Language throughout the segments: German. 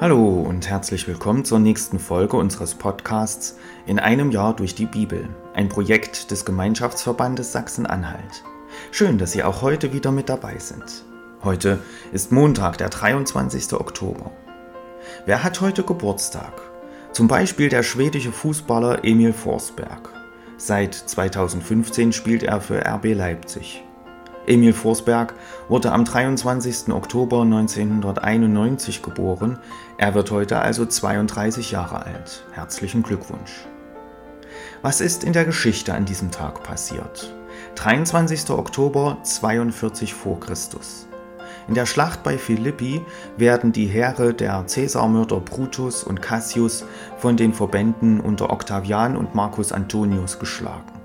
Hallo und herzlich willkommen zur nächsten Folge unseres Podcasts In einem Jahr durch die Bibel, ein Projekt des Gemeinschaftsverbandes Sachsen-Anhalt. Schön, dass Sie auch heute wieder mit dabei sind. Heute ist Montag, der 23. Oktober. Wer hat heute Geburtstag? Zum Beispiel der schwedische Fußballer Emil Forsberg. Seit 2015 spielt er für RB Leipzig. Emil Forsberg wurde am 23. Oktober 1991 geboren. Er wird heute also 32 Jahre alt. Herzlichen Glückwunsch. Was ist in der Geschichte an diesem Tag passiert? 23. Oktober 42 vor Christus. In der Schlacht bei Philippi werden die Heere der Cäsarmörder Brutus und Cassius von den Verbänden unter Octavian und Marcus Antonius geschlagen.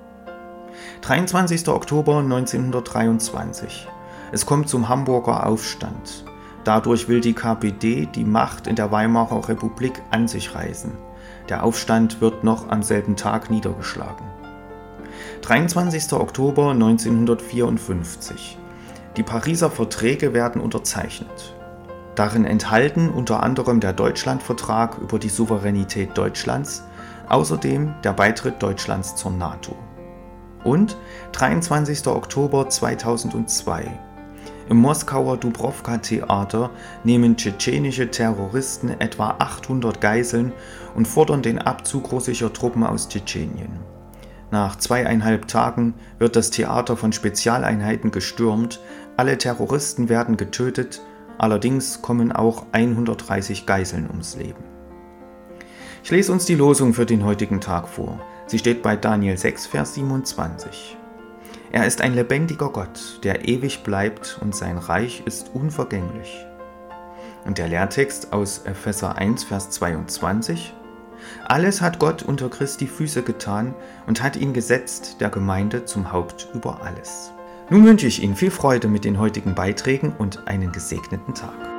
23. Oktober 1923. Es kommt zum Hamburger Aufstand. Dadurch will die KPD die Macht in der Weimarer Republik an sich reißen. Der Aufstand wird noch am selben Tag niedergeschlagen. 23. Oktober 1954. Die Pariser Verträge werden unterzeichnet. Darin enthalten unter anderem der Deutschlandvertrag über die Souveränität Deutschlands, außerdem der Beitritt Deutschlands zur NATO und 23. Oktober 2002. Im Moskauer Dubrovka-Theater nehmen tschetschenische Terroristen etwa 800 Geiseln und fordern den Abzug russischer Truppen aus Tschetschenien. Nach zweieinhalb Tagen wird das Theater von Spezialeinheiten gestürmt, alle Terroristen werden getötet, allerdings kommen auch 130 Geiseln ums Leben. Ich lese uns die Losung für den heutigen Tag vor. Sie steht bei Daniel 6, Vers 27. Er ist ein lebendiger Gott, der ewig bleibt und sein Reich ist unvergänglich. Und der Lehrtext aus Epheser 1, Vers 22. Alles hat Gott unter Christi Füße getan und hat ihn gesetzt, der Gemeinde zum Haupt über alles. Nun wünsche ich Ihnen viel Freude mit den heutigen Beiträgen und einen gesegneten Tag.